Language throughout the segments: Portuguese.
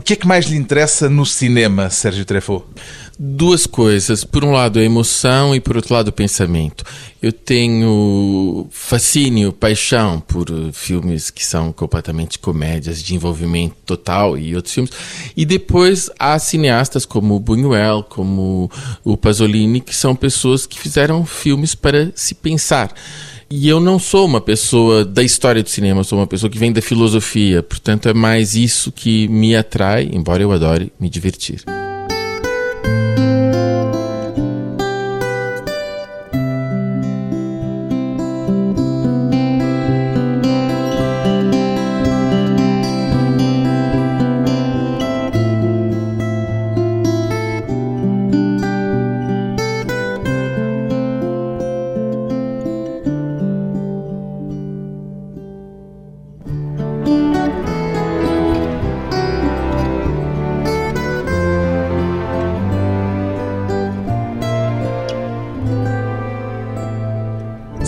O que é que mais lhe interessa no cinema, Sérgio Treffaut? Duas coisas. Por um lado, a emoção e por outro lado, o pensamento. Eu tenho fascínio, paixão por eh, filmes que são completamente comédias de envolvimento total e outros filmes. E depois há cineastas como o Buñuel, como o Pasolini, que são pessoas que fizeram filmes para se pensar. E eu não sou uma pessoa da história do cinema, sou uma pessoa que vem da filosofia, portanto é mais isso que me atrai, embora eu adore me divertir.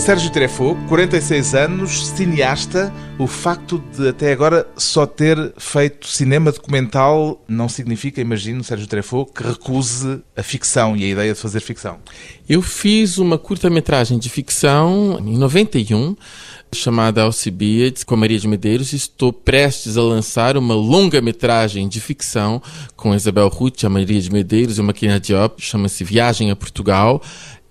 Sérgio Treffaut, 46 anos, cineasta. O facto de até agora só ter feito cinema documental não significa, imagino, Sérgio Treffaut, que recuse a ficção e a ideia de fazer ficção. Eu fiz uma curta-metragem de ficção em 91 chamada Alcibiades, com a Maria de Medeiros. Estou prestes a lançar uma longa-metragem de ficção com a Isabel Ruth, a Maria de Medeiros e uma Maquina Diop, chama-se Viagem a Portugal.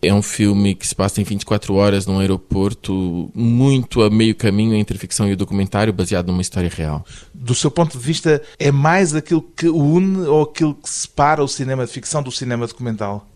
É um filme que se passa em 24 horas num aeroporto, muito a meio caminho entre ficção e o documentário, baseado numa história real. Do seu ponto de vista, é mais aquilo que une ou aquilo que separa o cinema de ficção do cinema documental?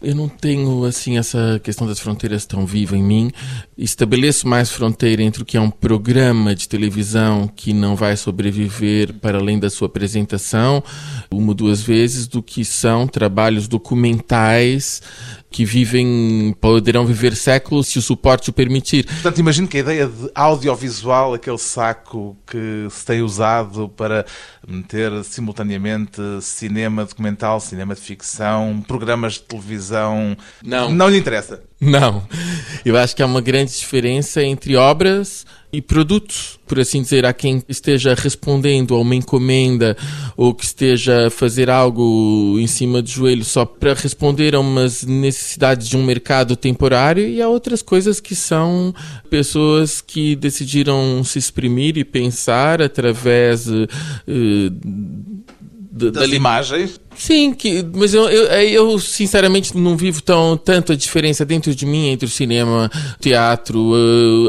Eu não tenho assim essa questão das fronteiras tão viva em mim. Estabeleço mais fronteira entre o que é um programa de televisão que não vai sobreviver para além da sua apresentação uma ou duas vezes do que são trabalhos documentais que vivem, poderão viver séculos se o suporte o permitir. Portanto, imagino que a ideia de audiovisual, aquele saco que se tem usado para meter simultaneamente cinema documental, cinema de ficção, programas de televisão, não, não lhe interessa? Não. Eu acho que há uma grande diferença entre obras e produtos, por assim dizer, há quem esteja respondendo a uma encomenda ou que esteja a fazer algo em cima do joelho só para responder a umas necessidades de um mercado temporário e há outras coisas que são pessoas que decidiram se exprimir e pensar através uh, das da imagens Sim, que, mas eu, eu, eu, sinceramente não vivo tão tanto a diferença dentro de mim entre o cinema, o teatro,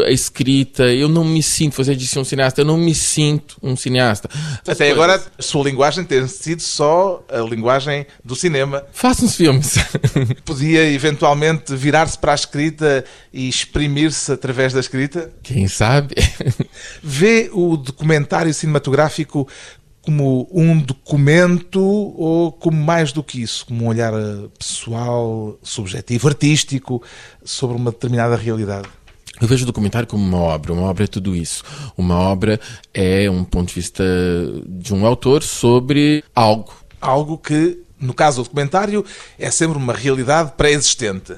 a, a escrita. Eu não me sinto, você disse um cineasta, eu não me sinto um cineasta. Até agora a sua linguagem tem sido só a linguagem do cinema. Faça uns filmes. Podia eventualmente virar-se para a escrita e exprimir-se através da escrita? Quem sabe? Vê o documentário cinematográfico como um documento ou como mais do que isso, como um olhar eh, pessoal, subjetivo, artístico sobre uma determinada realidade? Eu vejo o documentário como uma obra. Uma obra é tudo isso. Uma obra é um ponto de vista de um autor sobre algo. Algo que, no caso do documentário, é sempre uma realidade pré-existente.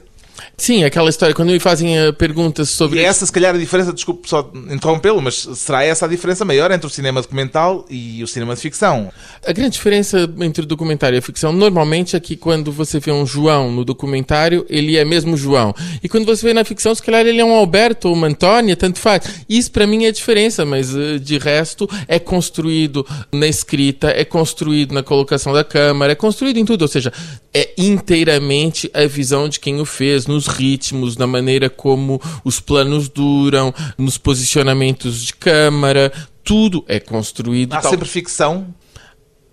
Sim, aquela história, quando me fazem uh, perguntas sobre. E essa, se calhar, a diferença, desculpe só interrompê-lo, mas será essa a diferença maior entre o cinema documental e o cinema de ficção? A grande diferença entre o documentário e a ficção, normalmente, é que quando você vê um João no documentário, ele é mesmo João. E quando você vê na ficção, se calhar ele é um Alberto ou uma Antônia, tanto faz. Isso para mim é a diferença, mas uh, de resto é construído na escrita, é construído na colocação da câmera, é construído em tudo. Ou seja, é inteiramente a visão de quem o fez nos ritmos, na maneira como os planos duram, nos posicionamentos de câmara, tudo é construído. Há tal... sempre ficção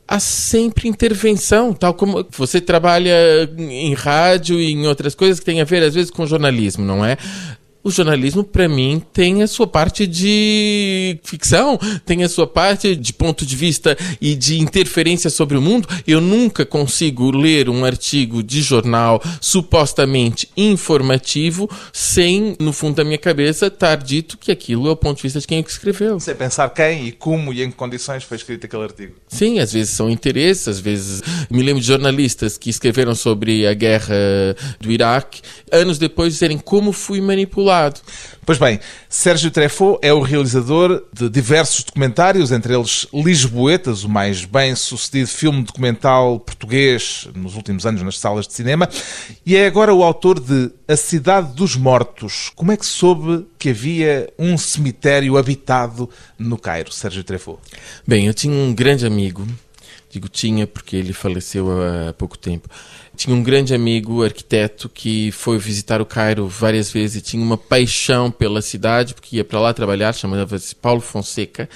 há sempre intervenção, tal como você trabalha em rádio e em outras coisas que tem a ver, às vezes, com jornalismo, não é? O jornalismo, para mim, tem a sua parte de ficção, tem a sua parte de ponto de vista e de interferência sobre o mundo. Eu nunca consigo ler um artigo de jornal supostamente informativo sem, no fundo da minha cabeça, estar dito que aquilo é o ponto de vista de quem o escreveu. Sem pensar quem e como e em que condições foi escrito aquele artigo. Sim, às vezes são interesses, às vezes. Me lembro de jornalistas que escreveram sobre a guerra do Iraque, anos depois dizerem como fui manipulado lado. Pois bem, Sérgio Treffaut é o realizador de diversos documentários, entre eles Lisboetas, o mais bem-sucedido filme documental português nos últimos anos nas salas de cinema, e é agora o autor de A Cidade dos Mortos. Como é que soube que havia um cemitério habitado no Cairo, Sérgio Treffaut? Bem, eu tinha um grande amigo, digo tinha porque ele faleceu há pouco tempo, tinha um grande amigo, arquiteto, que foi visitar o Cairo várias vezes e tinha uma paixão pela cidade, porque ia para lá trabalhar, chamava-se Paulo Fonseca,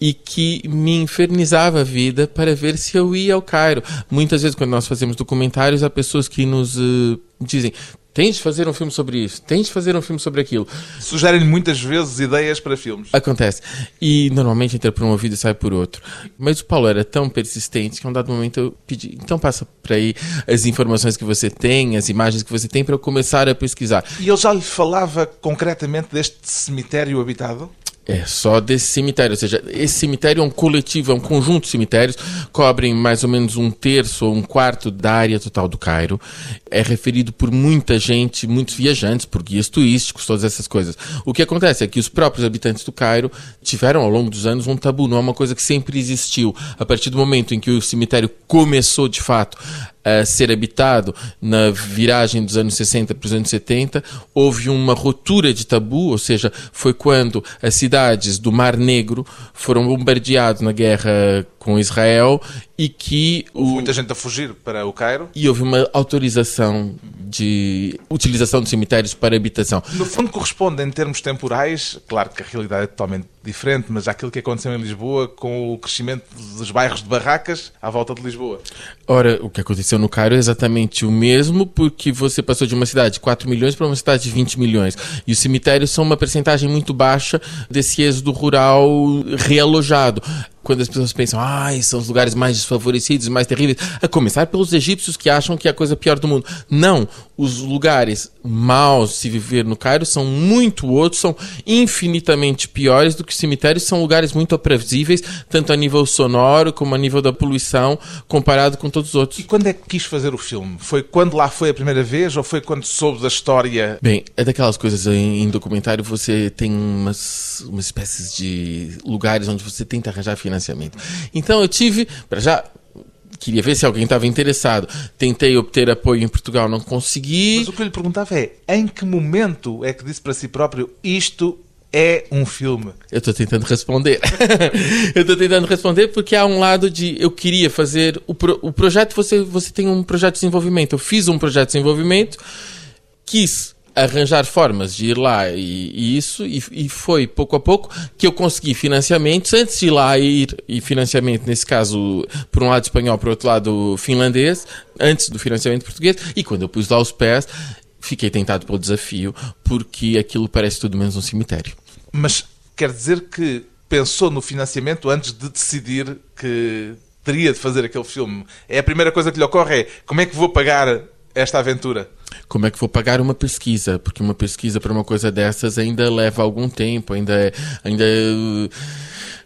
e que me infernizava a vida para ver se eu ia ao Cairo. Muitas vezes, quando nós fazemos documentários, há pessoas que nos uh, dizem: Tens de fazer um filme sobre isso, tens de fazer um filme sobre aquilo. Sugerem muitas vezes ideias para filmes. Acontece. E normalmente entra por um ouvido e sai por outro. Mas o Paulo era tão persistente que a um dado momento eu pedi, então passa por aí as informações que você tem, as imagens que você tem para eu começar a pesquisar. E ele já lhe falava concretamente deste cemitério habitado? É só desse cemitério, ou seja, esse cemitério é um coletivo, é um conjunto de cemitérios, cobrem mais ou menos um terço ou um quarto da área total do Cairo. É referido por muita gente, muitos viajantes, por guias turísticos, todas essas coisas. O que acontece é que os próprios habitantes do Cairo tiveram ao longo dos anos um tabu, não é uma coisa que sempre existiu. A partir do momento em que o cemitério começou de fato a ser habitado na viragem dos anos 60 para os anos 70, houve uma ruptura de tabu, ou seja, foi quando as cidades do Mar Negro foram bombardeadas na guerra com Israel e que houve o... muita gente a fugir para o Cairo e houve uma autorização de utilização de cemitérios para habitação. No fundo corresponde em termos temporais, claro que a realidade é totalmente diferente, mas àquilo que aconteceu em Lisboa com o crescimento dos bairros de barracas à volta de Lisboa. Ora, o que aconteceu no Cairo é exatamente o mesmo, porque você passou de uma cidade de 4 milhões para uma cidade de 20 milhões. E os cemitérios são uma percentagem muito baixa desse êxodo rural realojado quando as pessoas pensam, ai, são os lugares mais desfavorecidos, mais terríveis, a começar pelos egípcios que acham que é a coisa pior do mundo. Não, os lugares maus se viver no Cairo são muito outros, são infinitamente piores do que cemitérios, são lugares muito aprazíveis, tanto a nível sonoro como a nível da poluição, comparado com todos os outros. E quando é que quis fazer o filme? Foi quando lá foi a primeira vez ou foi quando soube da história? Bem, é daquelas coisas em, em documentário, você tem umas, umas espécies de lugares onde você tenta arranjar financiamento. Então eu tive, para já, queria ver se alguém estava interessado. Tentei obter apoio em Portugal, não consegui. Mas o que eu lhe perguntava é: em que momento é que disse para si próprio isto é um filme? Eu estou tentando responder. eu estou tentando responder porque há um lado de eu queria fazer o, pro, o projeto. Você, você tem um projeto de desenvolvimento. Eu fiz um projeto de desenvolvimento, quis arranjar formas de ir lá e, e isso, e, e, foi pouco a pouco que eu consegui financiamentos antes de ir lá ir e financiamento, nesse caso, por um lado espanhol, por outro lado finlandês, antes do financiamento português, e quando eu pus lá os pés, fiquei tentado pelo desafio, porque aquilo parece tudo menos um cemitério. Mas quer dizer que pensou no financiamento antes de decidir que teria de fazer aquele filme? É a primeira coisa que lhe ocorre é como é que vou pagar esta aventura? Como é que vou pagar uma pesquisa? Porque uma pesquisa para uma coisa dessas ainda leva algum tempo, ainda, é, ainda é,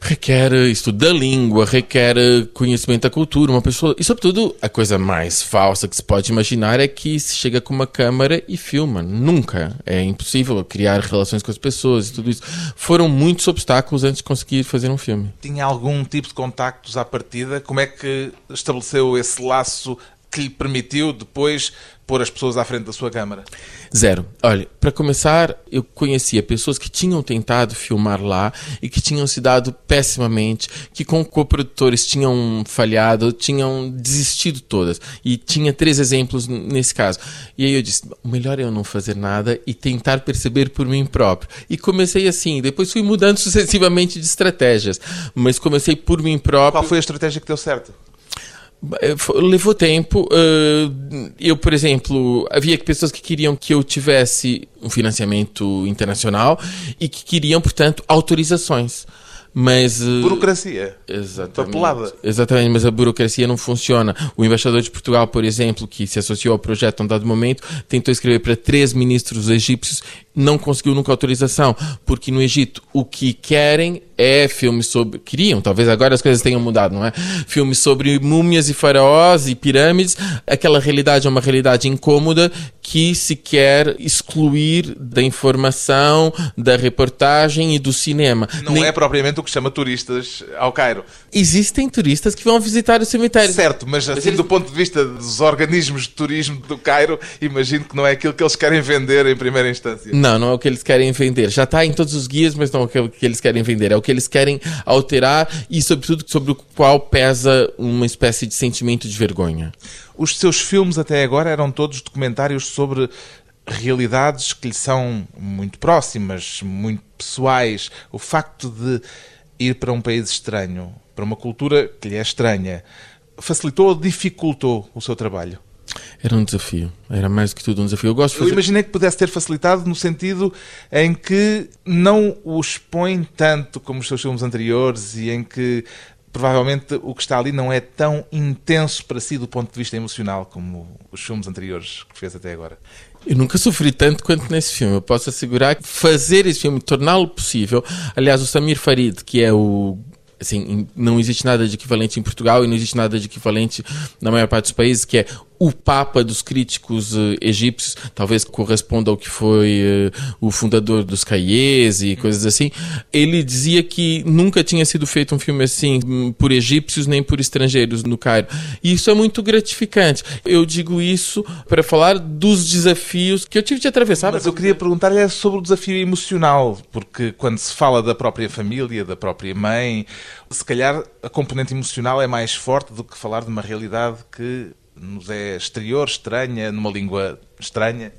requer estudo da língua, requer conhecimento da cultura. Uma pessoa. E, sobretudo, a coisa mais falsa que se pode imaginar é que se chega com uma câmera e filma. Nunca. É impossível criar relações com as pessoas e tudo isso. Foram muitos obstáculos antes de conseguir fazer um filme. Tinha algum tipo de contactos à partida? Como é que estabeleceu esse laço que lhe permitiu depois pôr as pessoas à frente da sua câmara? Zero. Olha, para começar, eu conhecia pessoas que tinham tentado filmar lá e que tinham se dado pessimamente, que com coprodutores tinham falhado, tinham desistido todas. E tinha três exemplos nesse caso. E aí eu disse: o melhor é eu não fazer nada e tentar perceber por mim próprio. E comecei assim, depois fui mudando sucessivamente de estratégias, mas comecei por mim próprio. Qual foi a estratégia que deu certo? Eh, levou tempo. Eu, por exemplo, havia pessoas que queriam que eu tivesse um financiamento internacional e que queriam, portanto, autorizações. Mas. Burocracia. Exatamente. Papelada. Exatamente, mas a burocracia não funciona. O embaixador de Portugal, por exemplo, que se associou ao projeto a um dado momento, tentou escrever para três ministros egípcios não conseguiu nunca autorização, porque no Egito o que querem é filmes sobre. Queriam, talvez agora as coisas tenham mudado, não é? Filmes sobre múmias e faraós e pirâmides. Aquela realidade é uma realidade incômoda que se quer excluir da informação, da reportagem e do cinema. Não Nem... é propriamente o que chama turistas ao Cairo. Existem turistas que vão visitar o cemitério. Certo, mas assim, eles... do ponto de vista dos organismos de turismo do Cairo, imagino que não é aquilo que eles querem vender em primeira instância. Não, não é o que eles querem vender. Já está em todos os guias, mas não é o que eles querem vender. É o que eles querem alterar e, sobretudo, sobre o qual pesa uma espécie de sentimento de vergonha. Os seus filmes até agora eram todos documentários sobre realidades que lhe são muito próximas, muito pessoais. O facto de ir para um país estranho, para uma cultura que lhe é estranha, facilitou ou dificultou o seu trabalho? Era um desafio, era mais do que tudo um desafio. Eu, gosto de fazer... Eu imaginei que pudesse ter facilitado no sentido em que não o expõe tanto como os seus filmes anteriores e em que provavelmente o que está ali não é tão intenso para si do ponto de vista emocional como os filmes anteriores que fez até agora. Eu nunca sofri tanto quanto nesse filme. Eu posso assegurar que fazer esse filme, torná-lo possível. Aliás, o Samir Farid, que é o assim, não existe nada de equivalente em Portugal e não existe nada de equivalente na maior parte dos países, que é o papa dos críticos uh, egípcios, talvez corresponda ao que foi uh, o fundador dos Caies e coisas assim, ele dizia que nunca tinha sido feito um filme assim hum, por egípcios nem por estrangeiros no Cairo. E isso é muito gratificante. Eu digo isso para falar dos desafios que eu tive de atravessar. Mas eu queria perguntar-lhe sobre o desafio emocional, porque quando se fala da própria família, da própria mãe, se calhar a componente emocional é mais forte do que falar de uma realidade que nos é exterior, estranha, numa língua estranha?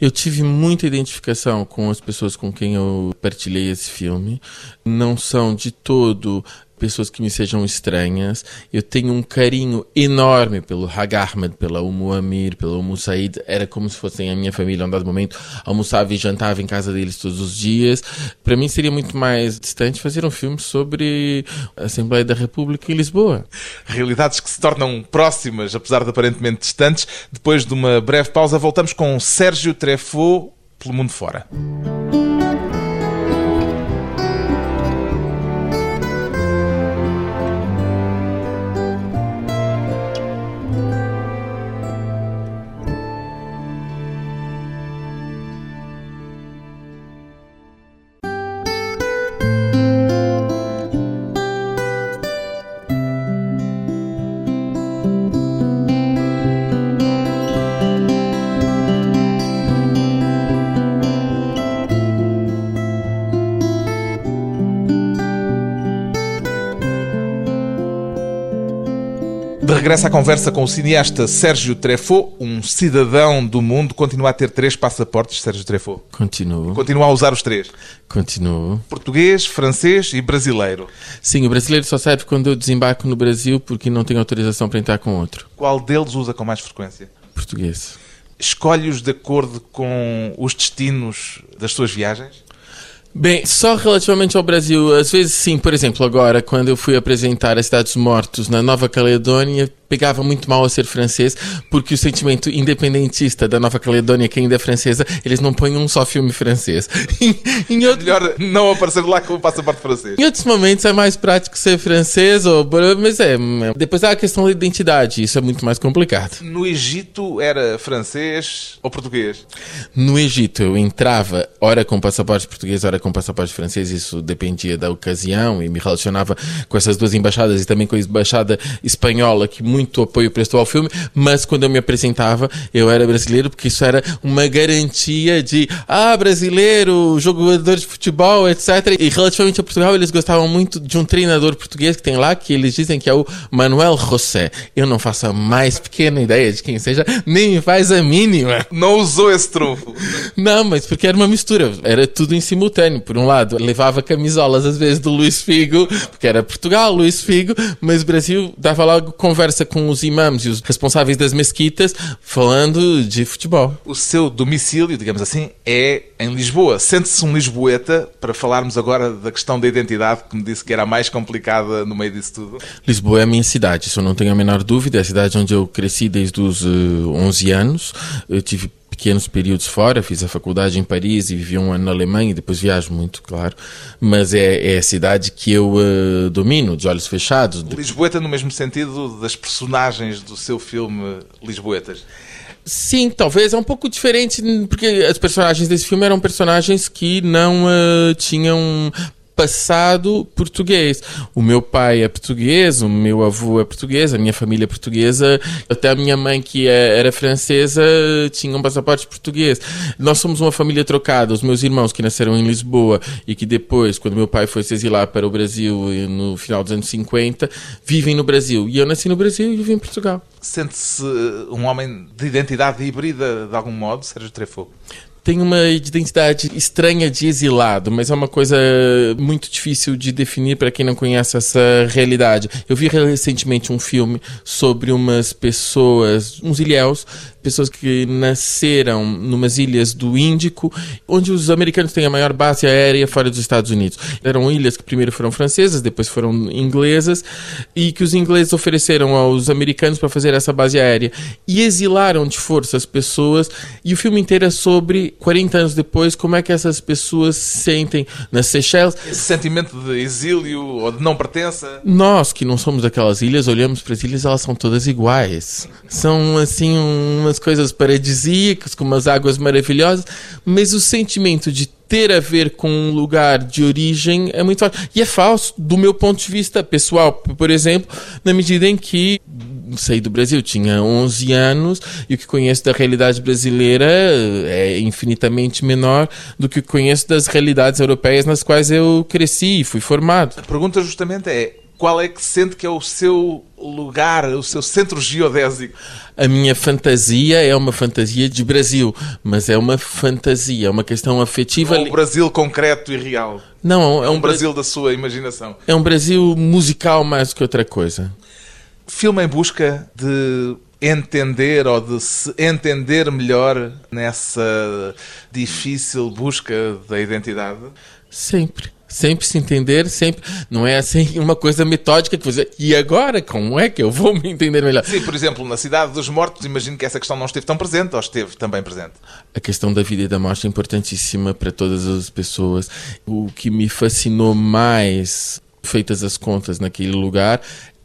Eu tive muita identificação com as pessoas com quem eu partilhei esse filme. Não são de todo pessoas que me sejam estranhas. Eu tenho um carinho enorme pelo Hag Ahmed, pela Umu Amir, pelo Umu Said. Era como se fossem a minha família, a um dado momento. Almoçava e jantava em casa deles todos os dias. Para mim seria muito mais distante fazer um filme sobre a Assembleia da República em Lisboa. Realidades que se tornam próximas, apesar de aparentemente distantes. Depois de uma breve pausa, voltamos com Sérgio Treffaut pelo mundo fora. Regresso à conversa com o cineasta Sérgio Treffaut, um cidadão do mundo, continua a ter três passaportes, Sérgio Treffaut? Continuo. Continua a usar os três? Continuo. Português, francês e brasileiro? Sim, o brasileiro só serve quando eu desembarco no Brasil porque não tenho autorização para entrar com outro. Qual deles usa com mais frequência? Português. Escolhe-os de acordo com os destinos das suas viagens? Bem, só relativamente ao Brasil, às vezes sim, por exemplo, agora, quando eu fui apresentar a Cidades Mortos na Nova Caledônia, pegava muito mal a ser francês, porque o sentimento independentista da Nova Caledônia, que ainda é francesa, eles não põem um só filme francês. em, em outro... Melhor não aparecer lá com o passaporte francês. Em outros momentos é mais prático ser francês, ou... mas é. Depois há a questão da identidade, isso é muito mais complicado. No Egito era francês ou português? No Egito eu entrava, ora com passaporte português, ora com passaporte francês, isso dependia da ocasião e me relacionava com essas duas embaixadas e também com a embaixada espanhola, que muito apoio prestou ao filme, mas quando eu me apresentava, eu era brasileiro, porque isso era uma garantia de, ah, brasileiro, jogador de futebol, etc. E relativamente a Portugal, eles gostavam muito de um treinador português que tem lá, que eles dizem que é o Manuel José. Eu não faço a mais pequena ideia de quem seja, nem faz a mínima. Não usou esse trunfo. Não, mas porque era uma mistura, era tudo em simultâneo. Por um lado, levava camisolas às vezes do Luís Figo, porque era Portugal, Luís Figo, mas o Brasil dava logo conversa com os imãs e os responsáveis das mesquitas falando de futebol. O seu domicílio, digamos assim, é em Lisboa. Sente-se um lisboeta, para falarmos agora da questão da identidade, que me disse que era a mais complicada no meio disso tudo? Lisboa é a minha cidade, isso eu não tenho a menor dúvida. É a cidade onde eu cresci desde os uh, eh, 11 anos. Eu tive pequenos períodos fora, fiz a faculdade em Paris e vivi um ano na Alemanha e depois viajo muito, claro. Mas é, é a cidade que eu uh, domino, de olhos fechados. Lisboeta no mesmo sentido das personagens do seu filme Lisboetas. Sim, talvez é um pouco diferente, porque as personagens desse filme eram personagens que não uh, tinham passado português. O meu pai é português, o meu avô é português, a minha família é portuguesa, até a minha mãe, que é, era francesa, tinha um passaporte português. Nós somos uma família trocada. Os meus irmãos, que nasceram em Lisboa e que depois, quando meu pai foi se exilar para o Brasil no final dos anos 50, vivem no Brasil. E eu nasci no Brasil e vivi em Portugal. Sente-se um homem de identidade híbrida, de algum modo, Sérgio Trefo? Tem uma identidade estranha de exilado, mas é uma coisa muito difícil de definir para quem não conhece essa realidade. Eu vi recentemente um filme sobre umas pessoas, uns ilhéus, pessoas que nasceram numas ilhas do Índico, onde os americanos têm a maior base aérea fora dos Estados Unidos. Eram ilhas que primeiro foram francesas, depois foram inglesas, e que os ingleses ofereceram aos americanos para fazer essa base aérea. E exilaram de força as pessoas, e o filme inteiro é sobre 40 anos depois, como é que essas pessoas se sentem nas Seychelles. Esse sentimento de exílio ou de não pertença. Nós, que não somos daquelas ilhas, olhamos para as ilhas, elas são todas iguais. São, assim, umas coisas paradisíacas, com umas águas maravilhosas, mas o sentimento de ter a ver com um lugar de origem é muito forte. E é falso do meu ponto de vista pessoal, por exemplo, na medida em que saí do Brasil, tinha 11 anos e o que conheço da realidade brasileira é infinitamente menor do que conheço das realidades europeias nas quais eu cresci e fui formado. A pergunta justamente é qual é que sente que é o seu lugar, o seu centro geodésico? A minha fantasia é uma fantasia de Brasil, mas é uma fantasia, é uma questão afetiva. Não é um Brasil concreto e real. Não, é um, é um Brasil da sua imaginação. É um Brasil musical mais do que outra coisa. Filme em busca de entender ou de se entender melhor nessa difícil busca da identidade? Sempre. Sempre se entender, sempre. Não é assim uma coisa metódica que você. E agora, como é que eu vou me entender melhor? Sim, por exemplo, na Cidade dos Mortos, imagino que essa questão não esteve tão presente ou esteve também presente. A questão da vida e da morte é importantíssima para todas as pessoas. O que me fascinou mais, feitas as contas naquele lugar,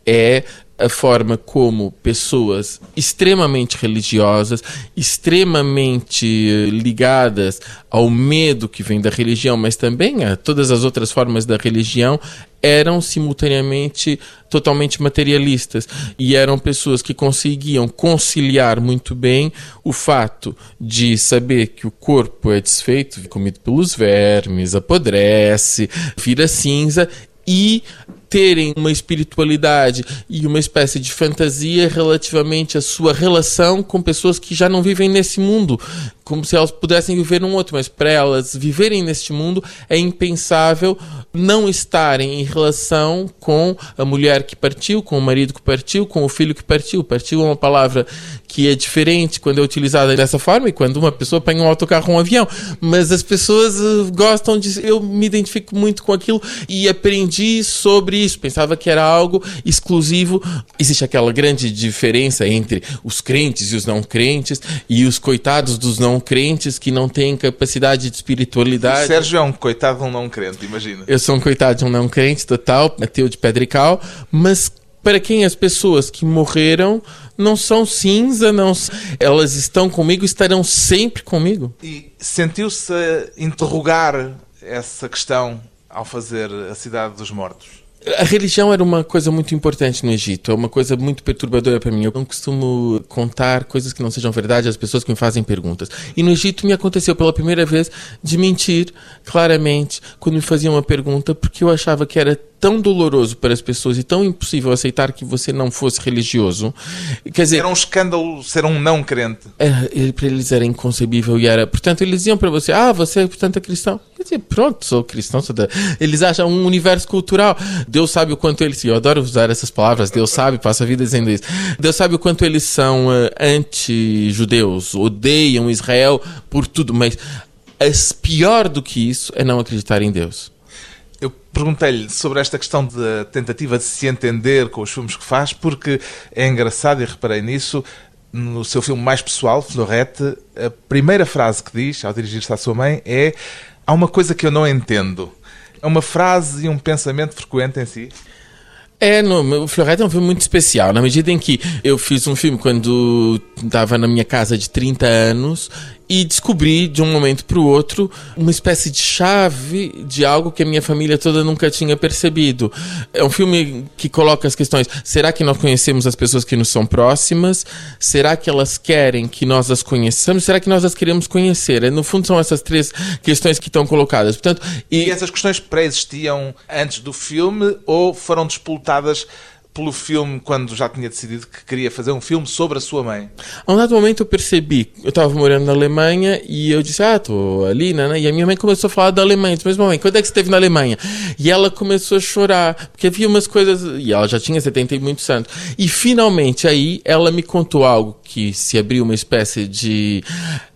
é a forma como pessoas extremamente religiosas, extremamente eh, ligadas ao medo que vem da religião, mas também a todas as outras formas da religião, eram simultaneamente totalmente materialistas. E eram pessoas que conseguiam conciliar muito bem o fato de saber que o corpo é desfeito, comido pelos vermes, apodrece, vira cinza e terem uma espiritualidade e uma espécie de fantasia relativamente à sua relação com pessoas que já não vivem nesse mundo, como se elas pudessem viver num outro, mas para elas viverem neste mundo é impensável não estarem em relação com a mulher que partiu, com o marido que partiu, com o filho que partiu. Partiu é uma palavra que é diferente quando é utilizada dessa forma e quando uma pessoa pega um autocarro ou um avião. Mas as pessoas eh, gostam de. Eu me identifico muito com aquilo e aprendi sobre isso. Pensava que era algo exclusivo. Existe aquela grande diferença entre os crentes e os não crentes e os coitados dos não crentes que não têm capacidade de espiritualidade. O Sérgio é um coitado de um não crente, imagina. Eu sou um coitado de um não crente total, ateu de pedra e cal, mas para quem as pessoas que morreram não são cinza, não elas estão comigo, estarão sempre comigo. E sentiu-se interrogar essa questão ao fazer a Cidade dos Mortos? A religião era uma coisa muito importante no Egito, é uma coisa muito perturbadora para mim. Eu não costumo contar coisas que não sejam verdade às pessoas que me fazem perguntas. E no Egito me aconteceu pela primeira vez de mentir claramente quando me faziam uma pergunta, porque eu achava que era tão doloroso para as pessoas e tão impossível aceitar que você não fosse religioso. Quer dizer, era um escândalo ser um não crente. Era, para eles era inconcebível e era. Portanto, eles diziam para você: Ah, você portanto é cristão. Quer dizer, pronto, sou cristão. Sou da... Eles acham um universo cultural. Deus sabe o quanto eles. Eu adoro usar essas palavras. Deus sabe, passa a vida dizendo isso. Deus sabe o quanto eles são uh, anti-judeus, odeiam Israel por tudo, mas pior do que isso é não acreditar em Deus. Perguntei-lhe sobre esta questão da tentativa de se entender com os filmes que faz, porque é engraçado, e reparei nisso, no seu filme mais pessoal, Florete, a primeira frase que diz, ao dirigir-se à sua mãe, é Há uma coisa que eu não entendo. É uma frase e um pensamento frequente em si? É, no, o Florete é um filme muito especial, na medida em que eu fiz um filme quando estava na minha casa de 30 anos e descobri de um momento para o outro uma espécie de chave de algo que a minha família toda nunca tinha percebido. É um filme que coloca as questões: será que nós conhecemos as pessoas que nos são próximas? Será que elas querem que nós as conheçamos? Será que nós as queremos conhecer? É, no fundo, são essas três questões que estão colocadas. Portanto, e... e essas questões pré-existiam antes do filme ou foram disputadas pelo filme quando já tinha decidido que queria fazer um filme sobre a sua mãe? A um dado momento eu percebi, eu estava morando na Alemanha e eu disse, ah, estou ali, né? E a minha mãe começou a falar da Alemanha. Eu disse, mas mãe, quando é que você esteve na Alemanha? E ela começou a chorar, porque havia umas coisas, e ela já tinha 70 e muitos anos. E finalmente aí ela me contou algo que se abriu uma espécie de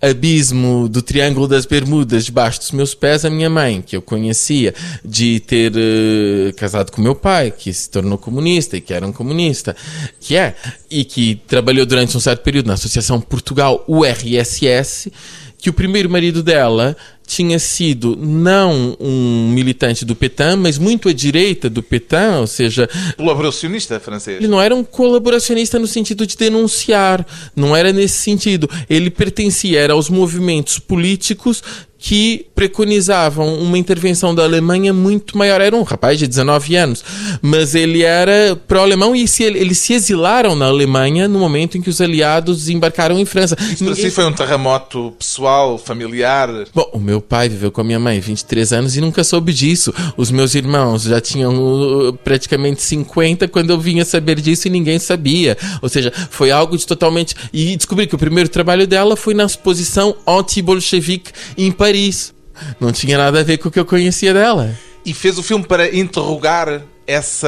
abismo do Triângulo das Bermudas debaixo dos meus pés, a minha mãe, que eu conhecia, de ter uh, casado com meu pai, que se tornou comunista que era um comunista, que é, e que trabalhou durante um certo período na Associação Portugal URSS, que o primeiro marido dela tinha sido não um militante do Petain, mas muito à direita do Petain, ou seja... Colaboracionista francês. Ele não era um colaboracionista no sentido de denunciar, não era nesse sentido. Ele pertencia aos movimentos políticos que preconizavam uma intervenção da Alemanha muito maior. Era um rapaz de 19 anos, mas ele era pró-alemão e se, eles se exilaram na Alemanha no momento em que os aliados desembarcaram em França. Isso para si foi um terremoto pessoal, familiar? Bom, o meu pai viveu com a minha mãe 23 anos e nunca soube disso. Os meus irmãos já tinham uh, praticamente 50 quando eu vinha saber disso e ninguém sabia. Ou seja, foi algo de totalmente... E descobri que o primeiro trabalho dela foi na exposição anti-bolchevique em Paris. Não tinha nada a ver com o que eu conhecia dela. E fez o filme para interrogar essa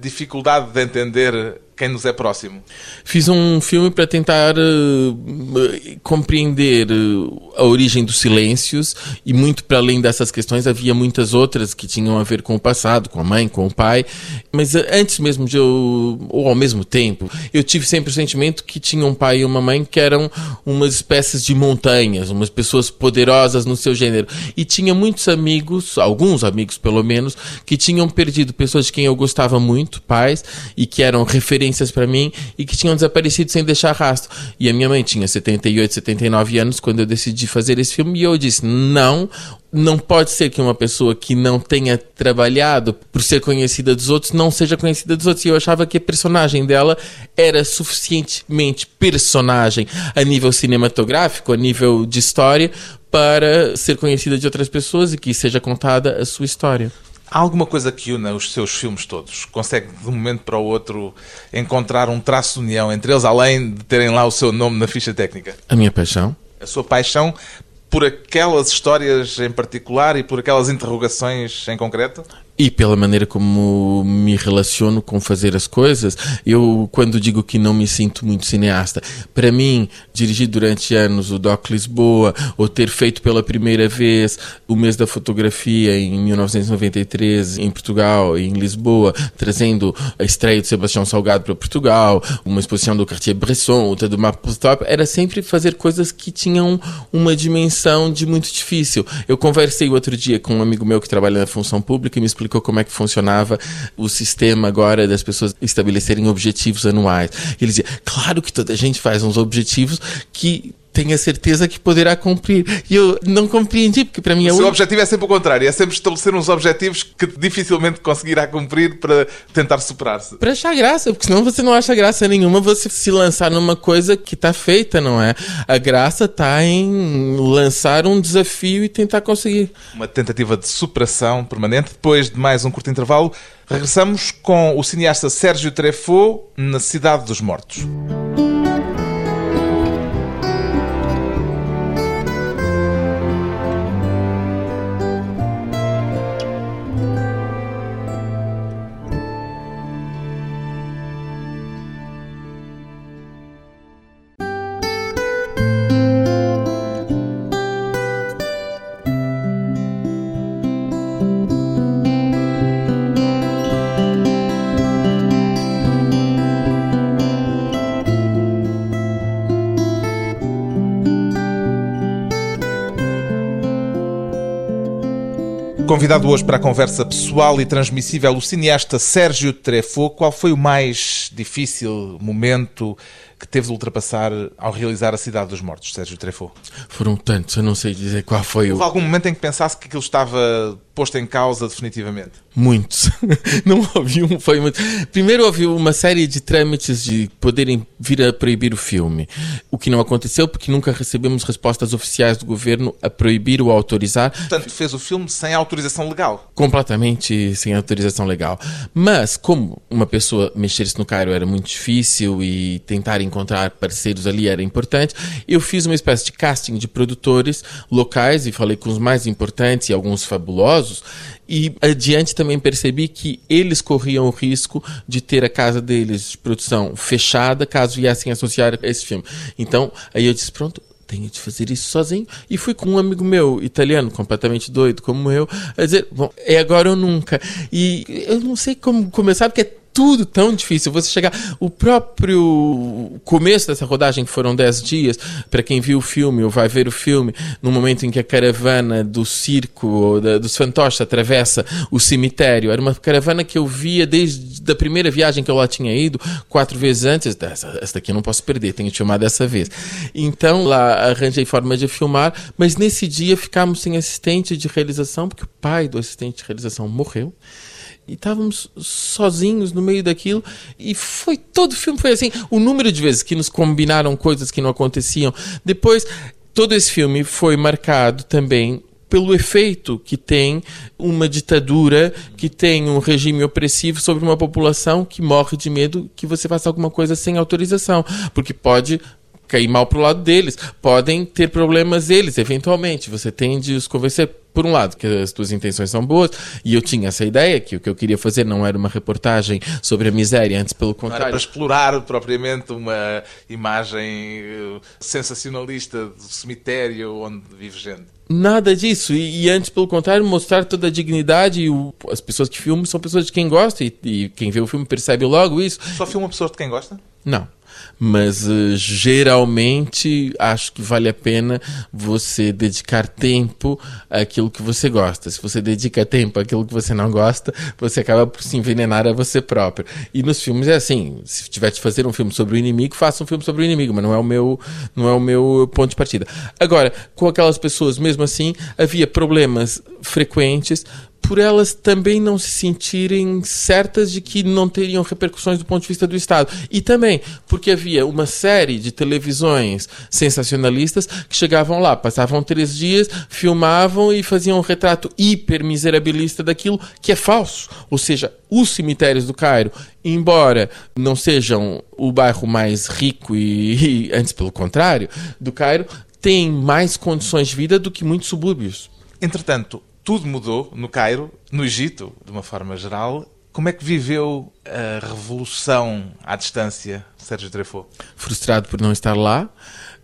dificuldade de entender quem nos é próximo? Fiz um filme para tentar uh, compreender uh, a origem dos silêncios e muito para além dessas questões havia muitas outras que tinham a ver com o passado, com a mãe, com o pai. Mas uh, antes mesmo de eu, ou ao mesmo tempo, eu tive sempre o sentimento que tinha um pai e uma mãe que eram umas espécies de montanhas, umas pessoas poderosas no seu gênero. E tinha muitos amigos, alguns amigos pelo menos, que tinham perdido pessoas de quem eu gostava muito, pais, e que eram referências referências para mim e que tinham desaparecido sem deixar rastro. E a minha mãe tinha 78, 79 anos quando eu decidi fazer esse filme e eu disse: não, não pode ser que uma pessoa que não tenha trabalhado por ser conhecida dos outros não seja conhecida dos outros. E eu achava que a personagem dela era suficientemente personagem a nível cinematográfico, a nível de história, para ser conhecida de outras pessoas e que seja contada a sua história. Há alguma coisa que una os seus filmes todos? Consegue de um momento para o outro encontrar um traço de união entre eles, além de terem lá o seu nome na ficha técnica? A minha paixão. A sua paixão por aquelas histórias em particular e por aquelas interrogações em concreto? E pela maneira como me relaciono com fazer as coisas, eu, quando digo que não me sinto muito cineasta, para mim, dirigir durante anos o Doc Lisboa, ou ter feito pela primeira vez o mês da fotografia em 1993 em Portugal, em Lisboa, trazendo a estreia de Sebastião Salgado para Portugal, uma exposição do Cartier-Bresson, outra do Mapletop, era sempre fazer coisas que tinham uma dimensão de muito difícil. Eu conversei outro dia com um amigo meu que trabalha na função pública e me explicou explicou como é que funcionava o sistema agora das pessoas estabelecerem objetivos anuais. Ele dizia, claro que toda a gente faz uns objetivos que tenha certeza que poderá cumprir. E eu não compreendi, porque para mim é o seu objetivo é sempre o contrário, é sempre estabelecer uns objetivos que dificilmente conseguirá cumprir para tentar superar-se. Para achar graça, porque senão você não acha graça nenhuma você se lançar numa coisa que está feita, não é? A graça está em lançar um desafio e tentar conseguir. Uma tentativa de superação permanente. Depois de mais um curto intervalo, regressamos com o cineasta Sérgio Treffaut na Cidade dos Mortos. Convidado hoje para a conversa pessoal e transmissível, o cineasta Sérgio Treffaut. Qual foi o mais difícil momento que teve de ultrapassar ao realizar A Cidade dos Mortos, Sérgio Treffaut? Foram tantos, eu não sei dizer qual foi Houve o... algum momento em que pensasse que aquilo estava posto em causa definitivamente? Muitos. não ouvi um, foi muito. Primeiro houve uma série de trâmites de poderem vir a proibir o filme. O que não aconteceu porque nunca recebemos respostas oficiais do governo a proibir ou a autorizar. Portanto, fez o filme sem autorização legal? Completamente sem autorização legal. Mas, como uma pessoa mexer-se no Cairo era muito difícil e tentar encontrar parceiros ali era importante, eu fiz uma espécie de casting de produtores locais e falei com os mais importantes e alguns fabulosos. E adiante também percebi que eles corriam o risco de ter a casa deles de produção fechada caso viessem associar esse filme. Então, aí eu disse: pronto, tenho de fazer isso sozinho. E fui com um amigo meu, italiano, completamente doido como eu, a dizer: bom, é agora ou nunca. E eu não sei como começar, porque é tudo tão difícil. Você chegar. O próprio começo dessa rodagem, que foram 10 dias, para quem viu o filme ou vai ver o filme, no momento em que a caravana do circo, da, dos fantoches, atravessa o cemitério. Era uma caravana que eu via desde a primeira viagem que eu lá tinha ido, quatro vezes antes. Essa, essa daqui eu não posso perder, tenho que filmar dessa vez. Então lá arranjei forma de filmar, mas nesse dia ficamos sem assistente de realização, porque o pai do assistente de realização morreu e estávamos sozinhos no meio daquilo. E foi todo o filme foi assim. O número de vezes que nos combinaram coisas que não aconteciam. Depois todo esse filme foi marcado também pelo efeito que tem uma ditadura, que tem um regime opressivo sobre uma população que morre de medo que você faça alguma coisa sem autorização, porque pode cair mal pro lado deles, podem ter problemas eles, eventualmente. Você tem de os convencer, por um lado, que as tuas intenções são boas, e eu tinha essa ideia, que o que eu queria fazer não era uma reportagem sobre a miséria, antes pelo contrário. Não era para explorar propriamente uma imagem eh, sensacionalista do cemitério onde vive gente. Nada disso. E, e, antes, pelo contrário, mostrar toda a dignidade. E o, as pessoas que filmam são pessoas de quem gosta. E, e, quem vê o filme percebe logo isso. Só filma pessoas de quem gosta? Não mas uh, geralmente acho que vale a pena você dedicar tempo àquilo que você gosta. Se você dedica tempo àquilo que você não gosta, você acaba por se envenenar a você próprio. E nos filmes é assim: se tiver de fazer um filme sobre o inimigo, faça um filme sobre o inimigo, mas não é o meu, não é o meu ponto de partida. Agora, com aquelas pessoas, mesmo assim, havia problemas frequentes por elas também não se sentirem certas de que não teriam repercussões do ponto de vista do Estado. E também porque havia uma série de televisões sensacionalistas que chegavam lá, passavam três dias, filmavam e faziam um retrato hiper miserabilista daquilo que é falso. Ou seja, os cemitérios do Cairo, embora não sejam o bairro mais rico e, e antes pelo contrário, do Cairo, têm mais condições de vida do que muitos subúrbios. Entretanto, tudo mudou no Cairo, no Egito, de uma forma geral. Como é que viveu a revolução à distância, Sérgio Treffaut? Frustrado por não estar lá.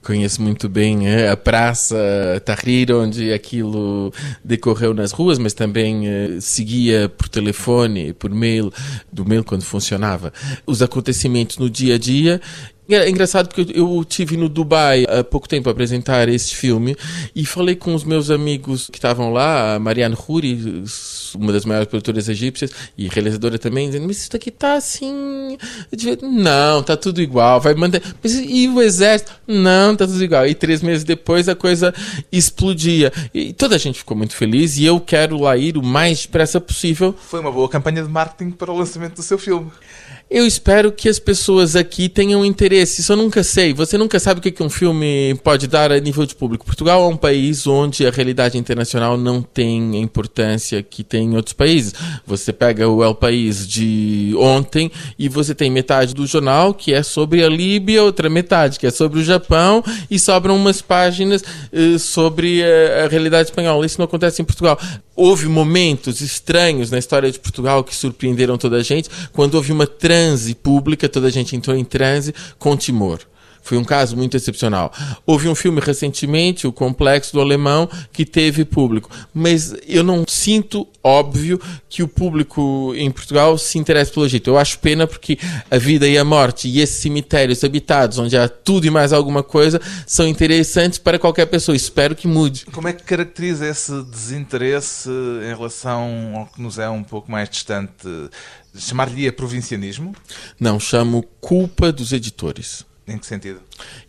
Conheço muito bem eh, a Praça Tahrir, onde aquilo decorreu nas ruas, mas também eh, seguia por telefone, por mail, do mail quando funcionava, os acontecimentos no dia a dia é engraçado porque eu tive no Dubai há pouco tempo a apresentar esse filme e falei com os meus amigos que estavam lá, a Marianne Huri, uma das maiores produtoras egípcias e realizadora também, dizendo: Mas isso daqui tá assim. Não, tá tudo igual, vai manter. Mas e o exército? Não, tá tudo igual. E três meses depois a coisa explodia. E toda a gente ficou muito feliz e eu quero lá ir o mais depressa possível. Foi uma boa campanha de marketing para o lançamento do seu filme. Eu espero que as pessoas aqui tenham interesse. Isso eu nunca sei. Você nunca sabe o que um filme pode dar a nível de público. Portugal é um país onde a realidade internacional não tem a importância que tem em outros países. Você pega o El País de ontem e você tem metade do jornal que é sobre a Líbia, outra metade que é sobre o Japão e sobram umas páginas uh, sobre a, a realidade espanhola. Isso não acontece em Portugal. Houve momentos estranhos na história de Portugal que surpreenderam toda a gente quando houve uma transe pública, toda a gente entrou em transe com Timor Foi um caso muito excepcional. Houve um filme recentemente, O Complexo do Alemão, que teve público. Mas eu não sinto, óbvio, que o público em Portugal se interesse pelo Egito. Eu acho pena porque a vida e a morte e esses cemitérios habitados, onde há tudo e mais alguma coisa, são interessantes para qualquer pessoa. Espero que mude. Como é que caracteriza esse desinteresse em relação ao que nos é um pouco mais distante? Chamar-lhe provincianismo? Não, chamo culpa dos editores. Em que sentido?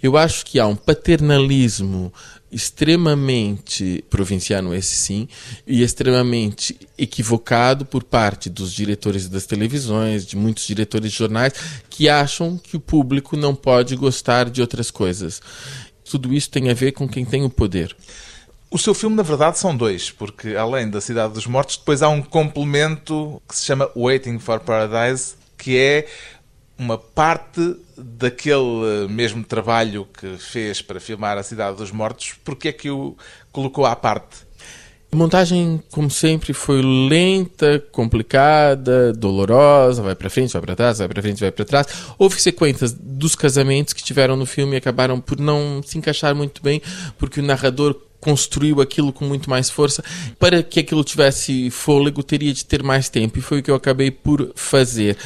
Eu acho que há um paternalismo extremamente provinciano, esse sim, e extremamente equivocado por parte dos diretores das televisões, de muitos diretores de jornais, que acham que o público não pode gostar de outras coisas. Tudo isso tem a ver com quem tem o poder. O seu filme, na verdade, são dois, porque além da Cidade dos Mortos, depois há um complemento que se chama Waiting for Paradise, que é uma parte daquele mesmo trabalho que fez para filmar A Cidade dos Mortos, porque é que o colocou à parte? A montagem, como sempre, foi lenta, complicada, dolorosa, vai para frente, vai para trás, vai para frente, vai para trás. Houve sequências dos casamentos que tiveram no filme e acabaram por não se encaixar muito bem, porque o narrador construiu aquilo com muito mais força. Para que aquilo tivesse fôlego, teria de ter mais tempo, e foi o que eu acabei por fazer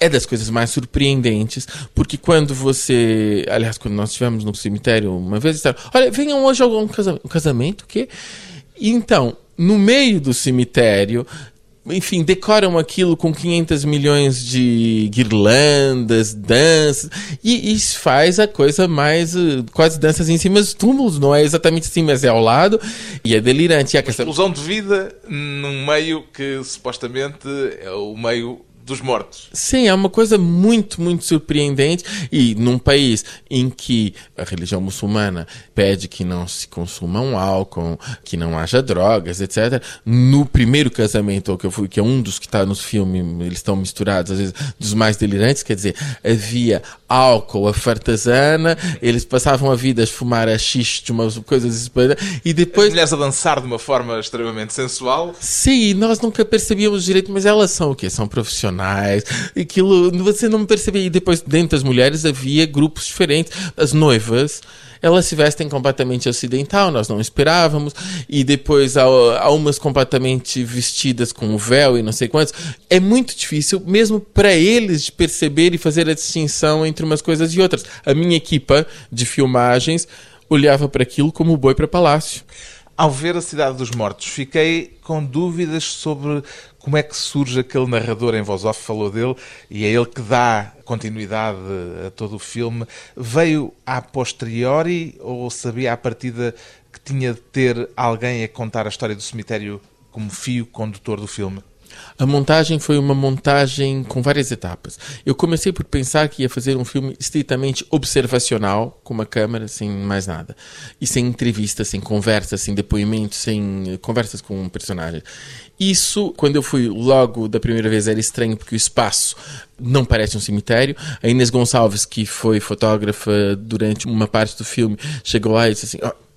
é das coisas mais surpreendentes, porque quando você. Aliás, quando nós estivemos no cemitério uma vez, disseram: Olha, venham hoje a um casamento. Um casamento? O quê? Então, no meio do cemitério, enfim, decoram aquilo com 500 milhões de guirlandas, danças, e isso faz a coisa mais. Eh, quase danças em cima dos túmulos, não é exatamente assim, mas é ao lado, e é delirante. E a questão... explosão de vida num meio que supostamente é o meio dos mortos. Sim, é uma coisa muito, muito surpreendente. E num país em que a religião muçulmana pede que não se consuma um álcool, que não haja drogas, etc. No primeiro casamento que eu fui, que é um dos que está nos filmes, eles estão misturados, às vezes, dos mais delirantes, quer dizer, havia álcool, a fartazana, eles passavam a vida a fumar a xixi de umas coisas e depois... As mulheres a dançar de uma forma extremamente sensual. Sim, nós nunca percebíamos direito, mas elas são o quê? São profissionais profissionais, aquilo você não percebia. E depois, dentro das mulheres, havia grupos diferentes. As noivas elas se vestem completamente ocidental, nós não esperávamos, e depois há, há umas completamente vestidas com véu e não sei quantos. É muito difícil, mesmo para eles, perceber e fazer a distinção entre umas coisas e outras. A minha equipa de filmagens olhava para aquilo como o boi para palácio. Ao ver a Cidade dos Mortos, fiquei com dúvidas sobre como é que surge aquele narrador em voz off, falou dele, e é ele que dá continuidade a todo o filme. Veio a posteriori ou sabia à partida que tinha de ter alguém a contar a história do cemitério como fio condutor do filme? A montagem foi uma montagem com várias etapas. Eu comecei por pensar que ia fazer um filme estritamente observacional, com uma câmera, sem mais nada. E sem entrevistas, sem conversas, sem depoimentos, sem eh, conversas com um. Isso, quando eu fui logo da primeira vez, era estranho porque o espaço não parece um cemitério. A Inês Gonçalves, que foi fotógrafa durante uma parte do filme, chegou lá e disse assim: oh,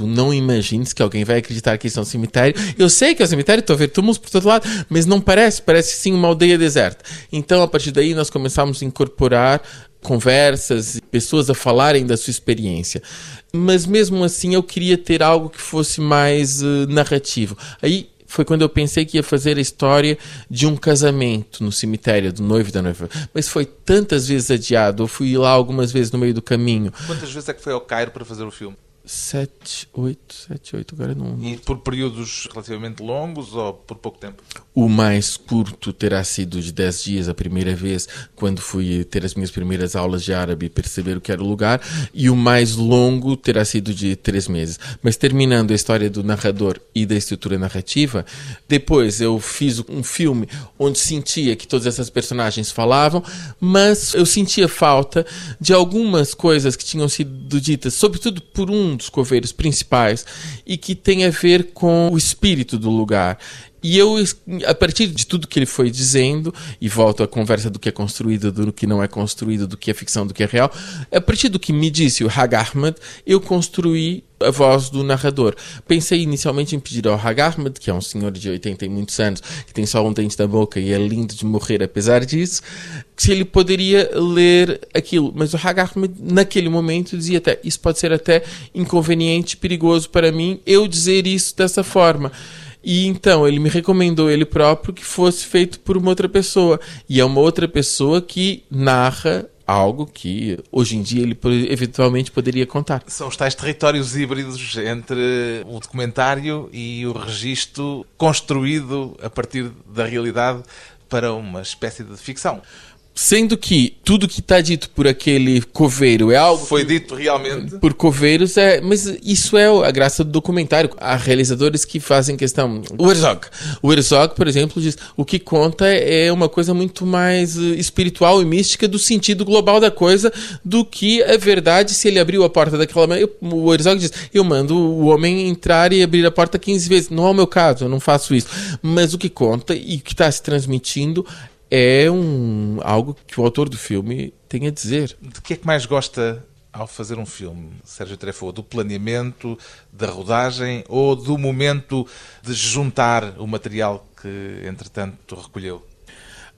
Tu não imagines que alguém vai acreditar que isso é um cemitério. Eu sei que é um cemitério, estou a ver túmulos por todo lado, mas não parece, parece sim uma aldeia deserta. Então, a partir daí, nós começamos a incorporar conversas, pessoas a falarem da sua experiência. Mas mesmo assim, eu queria ter algo que fosse mais uh, narrativo. Aí foi quando eu pensei que ia fazer a história de um casamento no cemitério do noivo e da noiva. Mas foi tantas vezes adiado. Eu fui lá algumas vezes no meio do caminho. Quantas vezes é que foi ao Cairo para fazer o filme? 7, 8, 7, 8, agora não. E por períodos relativamente longos ou por pouco tempo? O mais curto terá sido de 10 dias a primeira vez, quando fui ter as minhas primeiras aulas de árabe e perceber o que era o lugar, e o mais longo terá sido de 3 meses. Mas terminando a história do narrador e da estrutura narrativa, depois eu fiz um filme onde sentia que todas essas personagens falavam, mas eu sentia falta de algumas coisas que tinham sido ditas, sobretudo por um dos coveiros principais e que tem a ver com o espírito do lugar. E eu, a partir de tudo que ele foi dizendo, e volto à conversa do que é construído, do que não é construído, do que é ficção, do que é real, a partir do que me disse o Hag Ahmed, eu construí a voz do narrador. Pensei inicialmente em pedir ao Hag Ahmed, que é um senhor de 80 e muitos anos, que tem só um dente na boca e é lindo de morrer apesar disso, se ele poderia ler aquilo. Mas o Hag Ahmed, naquele momento, dizia até, isso pode ser até inconveniente, perigoso para mim, eu dizer isso dessa forma. E então ele me recomendou ele próprio que fosse feito por uma outra pessoa. E é uma outra pessoa que narra algo que hoje em dia ele eventualmente poderia contar. São os tais territórios híbridos entre o documentário e o registro construído a partir da realidade para uma espécie de ficção. Sendo que tudo que está dito por aquele coveiro é algo. Foi dito realmente. Por coveiros, é. Mas isso é a graça do documentário. Há realizadores que fazem questão. O Herzog. O Herzog, por exemplo, diz: o que conta é uma coisa muito mais eh, espiritual e mística do sentido global da coisa do que a verdade se ele abriu a porta daquela maneira. O Herzog diz: eu mando o homem entrar e abrir a porta 15 vezes. Não é o meu caso, eu não faço isso. Mas o que conta e o que está se transmitindo é um, algo que o autor do filme tem a dizer. De que é que mais gosta ao fazer um filme, Sérgio Trefo? Do planeamento, da rodagem ou do momento de juntar o material que, entretanto, recolheu?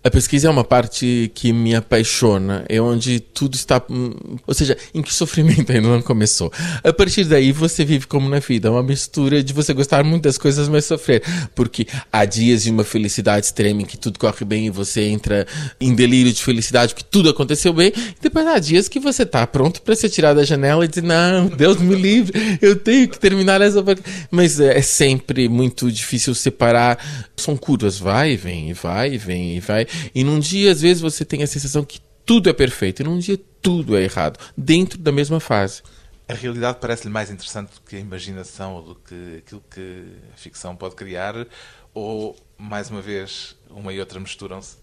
A pesquisa é uma parte que me apaixona, é onde tudo está. Hum, ou seja, em que sofrimento ainda não começou. A partir daí você vive como na vida, uma mistura de você gostar muito das coisas, mas sofrer. Porque há dias de uma felicidade extrema em que tudo corre bem e você entra em delírio de felicidade porque tudo aconteceu bem. E depois há dias que você está pronto para ser tirado da janela e dizer: Não, Deus me livre, eu tenho que terminar essa. Mas é sempre muito difícil separar. São curvas, vai e vem, vai e vem, e vai. E num dia, às vezes, você tem a sensação que tudo é perfeito, e num dia tudo é errado, dentro da mesma fase. A realidade parece-lhe mais interessante do que a imaginação ou do que aquilo que a ficção pode criar? Ou, mais uma vez, uma e outra misturam-se?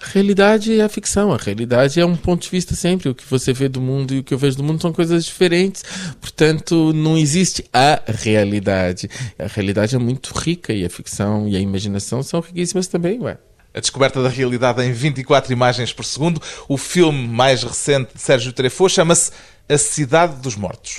A realidade é a ficção, a realidade é um ponto de vista sempre. O que você vê do mundo e o que eu vejo do mundo são coisas diferentes. Portanto, não existe a realidade. A realidade é muito rica e a ficção e a imaginação são riquíssimas também, ué. A descoberta da realidade em 24 imagens por segundo. O filme mais recente de Sérgio Treffaut chama-se A Cidade dos Mortos.